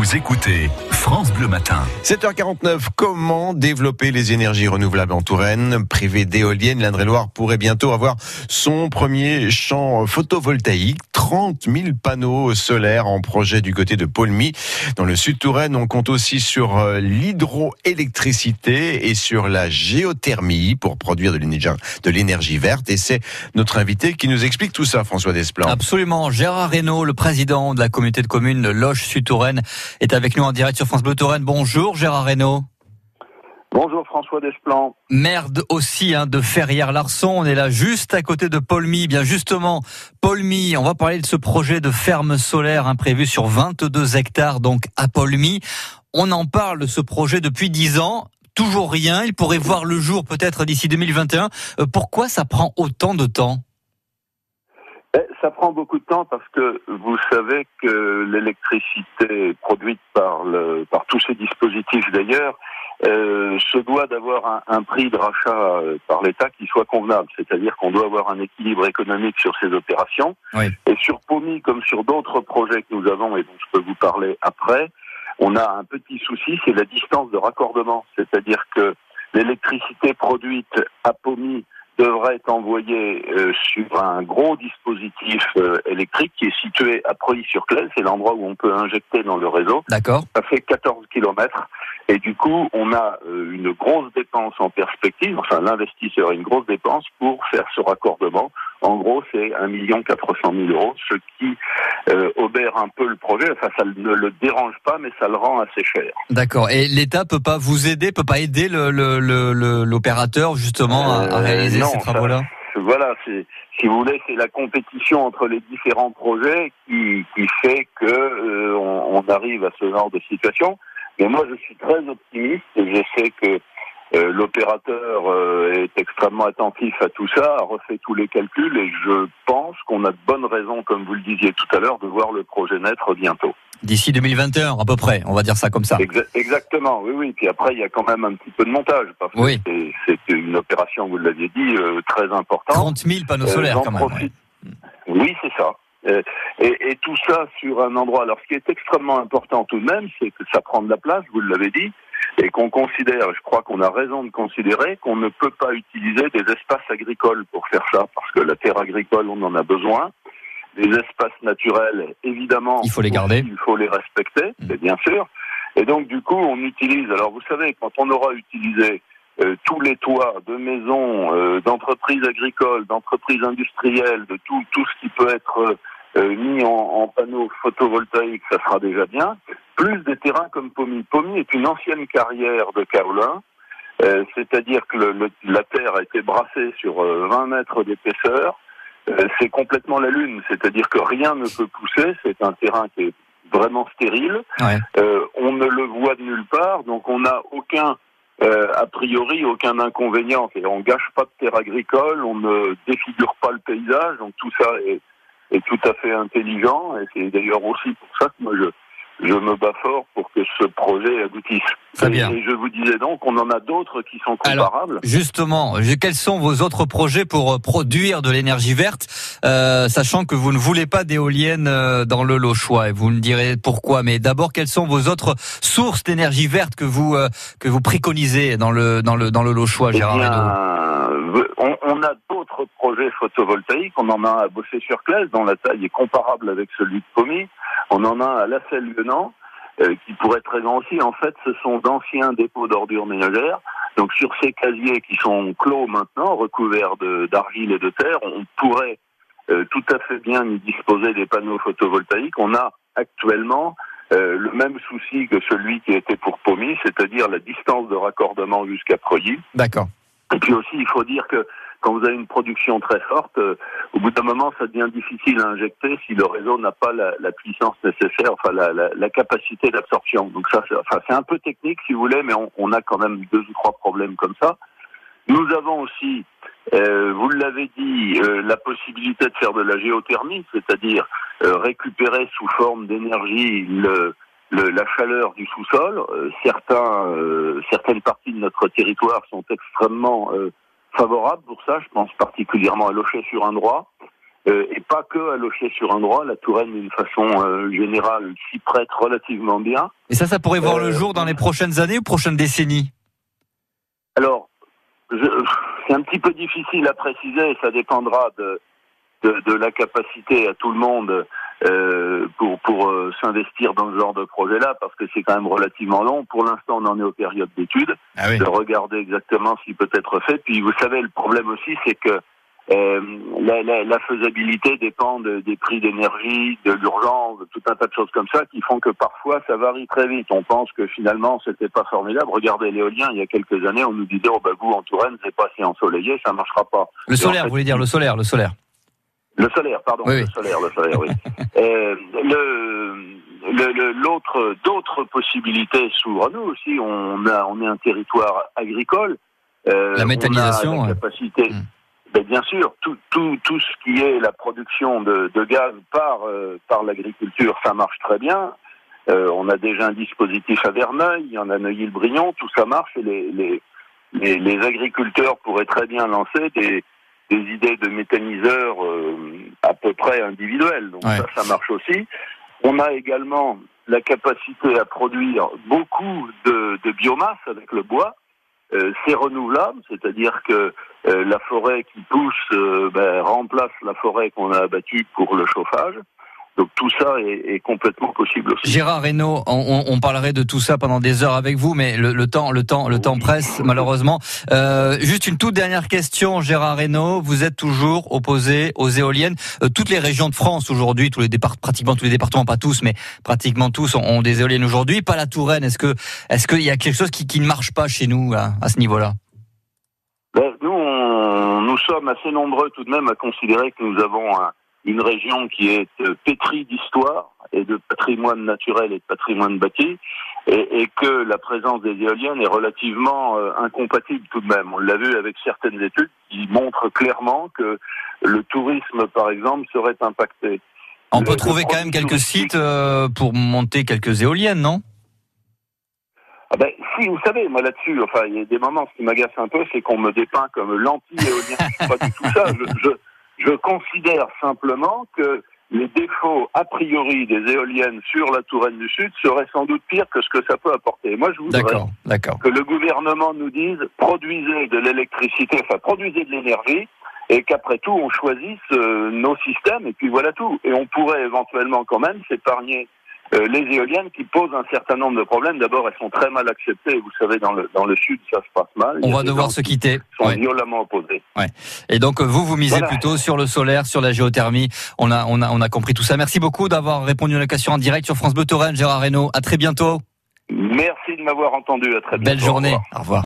Vous écoutez France Bleu Matin. 7h49, comment développer les énergies renouvelables en Touraine? Privé d'éoliennes, l'Indre-et-Loire pourrait bientôt avoir son premier champ photovoltaïque. 30 000 panneaux solaires en projet du côté de Paulmy. Dans le sud Touraine, on compte aussi sur euh, l'hydroélectricité et sur la géothermie pour produire de l'énergie verte. Et c'est notre invité qui nous explique tout ça, François Desplan. Absolument. Gérard Reynaud, le président de la communauté de communes de Loche Sud Touraine, est avec nous en direct sur France Bleu Touraine. Bonjour Gérard Reynaud. Bonjour François Desplan. Merde aussi hein, de Ferrières-Larson. On est là juste à côté de Paulmy. Bien justement, Paulmy, on va parler de ce projet de ferme solaire imprévu sur 22 hectares, donc à Paulmy. On en parle de ce projet depuis 10 ans. Toujours rien. Il pourrait voir le jour peut-être d'ici 2021. Euh, pourquoi ça prend autant de temps? Ça prend beaucoup de temps parce que vous savez que l'électricité produite par, le, par tous ces dispositifs d'ailleurs euh, se doit d'avoir un, un, prix de rachat euh, par l'État qui soit convenable. C'est-à-dire qu'on doit avoir un équilibre économique sur ces opérations. Oui. Et sur POMI, comme sur d'autres projets que nous avons et dont je peux vous parler après, on a un petit souci, c'est la distance de raccordement. C'est-à-dire que l'électricité produite à POMI devrait être envoyé euh, sur un gros dispositif euh, électrique qui est situé à Preuilly-sur-Claise, c'est l'endroit où on peut injecter dans le réseau. D'accord. Ça fait 14 kilomètres et du coup, on a euh, une grosse dépense en perspective, enfin l'investisseur a une grosse dépense pour faire ce raccordement. En gros, c'est 1 400 000 euros, ce qui euh, obère un peu le projet. Enfin, ça ne le dérange pas, mais ça le rend assez cher. D'accord. Et l'État peut pas vous aider, peut pas aider l'opérateur le, le, justement à, à réaliser Euh, non, ces travaux-là? Voilà, c'est si vous voulez, c'est la compétition entre les différents projets qui, qui fait que euh, on, on arrive à ce genre de situation. Mais moi, je suis très optimiste et je sais que euh, l'opérateur euh, est extrêmement attentif à tout ça, a refait tous les calculs et je pense qu'on a de bonnes raisons, comme vous le disiez tout à l'heure, de voir le projet naître bientôt. D'ici 2021 à peu près, on va dire ça comme ça. Exa- exactement, oui, oui. Puis après, il y a quand même un petit peu de montage parce que Oui. c'est- une opération, vous l'aviez dit, euh, très importante. 30 000 panneaux solaires quand même. ouais. Oui, c'est ça. Et, et tout ça sur un endroit. Alors, ce qui est extrêmement important tout de même, c'est que ça prend de la place, vous l'avez dit, et qu'on considère, je crois qu'on a raison de considérer, qu'on ne peut pas utiliser des espaces agricoles pour faire ça, parce que la terre agricole, on en a besoin. Les espaces naturels, évidemment, Il faut les garder. il faut les respecter, Mm. c'est bien sûr. Et donc, du coup, on utilise. Alors, vous savez, quand on aura utilisé euh, tous les toits de maisons, euh, d'entreprises agricoles, d'entreprises industrielles, de tout, tout ce qui peut être euh, mis en, en panneaux photovoltaïques, ça sera déjà bien. Plus des terrains comme Pomy. Pomy est une ancienne carrière de kaolin, euh, c'est-à-dire que le- le- la terre a été brassée sur euh, 20 mètres d'épaisseur. Euh, c'est complètement la lune, c'est-à-dire que rien ne peut pousser. C'est un terrain qui est vraiment stérile. Ouais. Euh, on ne le voit de nulle part, donc on n'a aucun, euh, a priori, aucun inconvénient. C'est- On gâche pas de terre agricole, on ne défigure pas le paysage, donc tout ça est, est tout à fait intelligent. Et c'est d'ailleurs aussi pour ça que moi je, je me bats fort pour que ce projet aboutisse. Très bien. et je vous disais donc, on en a d'autres qui sont Alors, comparables. Justement, quels sont vos autres projets pour euh, produire de l'énergie verte, euh, sachant que vous ne voulez pas d'éoliennes euh, dans le Lochois et vous me direz pourquoi. Mais d'abord, quelles sont vos autres sources d'énergie verte que vous euh, que vous préconisez dans le dans le dans le Lochois, Eh Gérard bien, on, on a d'autres projets photovoltaïques. On en a un à Bossé-sur-Claise, dont la taille est comparable avec celui de Pomy. On en a un à La Selle-Lieunan, euh, qui pourrait être très grand aussi. En fait, ce sont d'anciens dépôts d'ordures ménagères. Donc, sur ces casiers qui sont clos maintenant, recouverts d'argile et de terre, on pourrait euh, tout à fait bien y disposer des panneaux photovoltaïques. On a actuellement euh, le même souci que celui qui était pour Pomy, c'est-à-dire la distance de raccordement jusqu'à Preuilly. D'accord. Et puis aussi, il faut dire que quand vous avez une production très forte, euh, au bout d'un moment, ça devient difficile à injecter si le réseau n'a pas la, puissance nécessaire, enfin la, la, la capacité d'absorption. Donc ça, c'est enfin, un peu technique si vous voulez, mais on, on a quand même deux ou trois problèmes comme ça. Nous avons aussi, euh, vous l'avez dit, euh, la possibilité de faire de la géothermie, c'est-à-dire euh, récupérer sous forme d'énergie le, le- la chaleur du sous-sol. Euh, certains, euh, certaines parties de notre territoire sont extrêmement euh, favorables pour ça. Je pense particulièrement à Locher sur un droit. euh, et pas que à locher sur un droit. La Touraine, d'une façon euh, générale, s'y prête relativement bien. Et ça, ça pourrait voir le Euh, jour dans les prochaines années ou prochaines décennies? Alors, c'est un petit peu difficile à préciser, ça dépendra de, de, de la capacité à tout le monde euh, pour, pour euh, s'investir dans ce genre de projet-là, parce que c'est quand même relativement long. Pour l'instant, on en est aux périodes d'études, Ah oui. de regarder exactement ce qui peut être fait. Puis, vous savez, le problème aussi, c'est que euh, la, la, la faisabilité dépend de- des prix d'énergie, de l'urgence, de tout un tas de choses comme ça qui font que parfois ça varie très vite. On pense que finalement c'était pas formidable. Regardez l'éolien, il y a quelques années, on nous disait oh bah vous en Touraine c'est pas si ensoleillé, ça marchera pas. Le Et solaire, en fait, vous voulez dire le solaire, le solaire. Le solaire, pardon, Oui, le solaire, le solaire, oui. Euh, le le- le- l'autre d'autres possibilités s'ouvrent à nous aussi. On a on est un territoire agricole. Euh, La méthanisation, on a la capacité. Mm. Ben, bien sûr, tout, tout, tout ce qui est la production de, de gaz par, euh, par l'agriculture, ça marche très bien. Euh, on a déjà un dispositif à Verneuil, il y en a à Neuilly-le-Brillant, tout ça marche et les, les, les, les agriculteurs pourraient très bien lancer des, des idées de méthaniseurs euh, à peu près individuels. Donc Ouais. ça, ça marche aussi. On a également la capacité à produire beaucoup de, de biomasse avec le bois. Euh, c'est renouvelable, c'est-à-dire que euh, la forêt qui pousse euh, ben, remplace la forêt qu'on a abattue pour le chauffage. Donc tout ça est, est complètement possible aussi. Gérard Reynaud, on, on parlerait de tout ça pendant des heures avec vous, mais le, le temps, le temps, le temps presse malheureusement. Euh, juste une toute dernière question, Gérard Reynaud. Vous êtes toujours opposé aux éoliennes. Euh, toutes les régions de France aujourd'hui, tous les départ, pratiquement tous les départements, pas tous, mais pratiquement tous ont, ont des éoliennes aujourd'hui. Pas la Touraine. Est-ce que, est-ce qu'il y a quelque chose qui, qui ne marche pas chez nous à, à ce niveau-là? Ben, nous, on- nous sommes assez nombreux tout de même à considérer que nous avons un- une région qui est euh, pétrie d'histoire et de patrimoine naturel et de patrimoine bâti, et, et que la présence des éoliennes est relativement euh, incompatible tout de même. On l'a vu avec certaines études qui montrent clairement que le tourisme, par exemple, serait impacté. On peut le trouver quand même quelques sites euh, pour monter quelques éoliennes, non? Ah ben, si, vous savez, moi là-dessus, enfin, il y a des moments, ce qui m'agace un peu, c'est qu'on me dépeint comme l'anti-éolien. C'est pas du tout ça. Je, je, je considère simplement que les défauts a priori des éoliennes sur la Touraine du Sud seraient sans doute pires que ce que ça peut apporter. Moi, je voudrais que le gouvernement nous dise produisez de l'électricité, enfin produisez de l'énergie, et qu'après tout on choisisse euh, nos systèmes, et puis voilà tout. Et on pourrait éventuellement quand même s'épargner euh, les éoliennes qui posent un certain nombre de problèmes. D'abord, elles sont très mal acceptées. Vous savez, dans le dans le sud, ça se passe mal. On va devoir se qui quitter. Sont Ouais. violemment opposés. Et donc euh, vous, vous misez Voilà. plutôt sur le solaire, sur la géothermie. On a, on a, on a compris tout ça. Merci beaucoup d'avoir répondu à la question en direct sur France Bleu Gérard Reynaud. À très bientôt. Merci de m'avoir entendu. À très bientôt. Belle Au journée. revoir. Au revoir.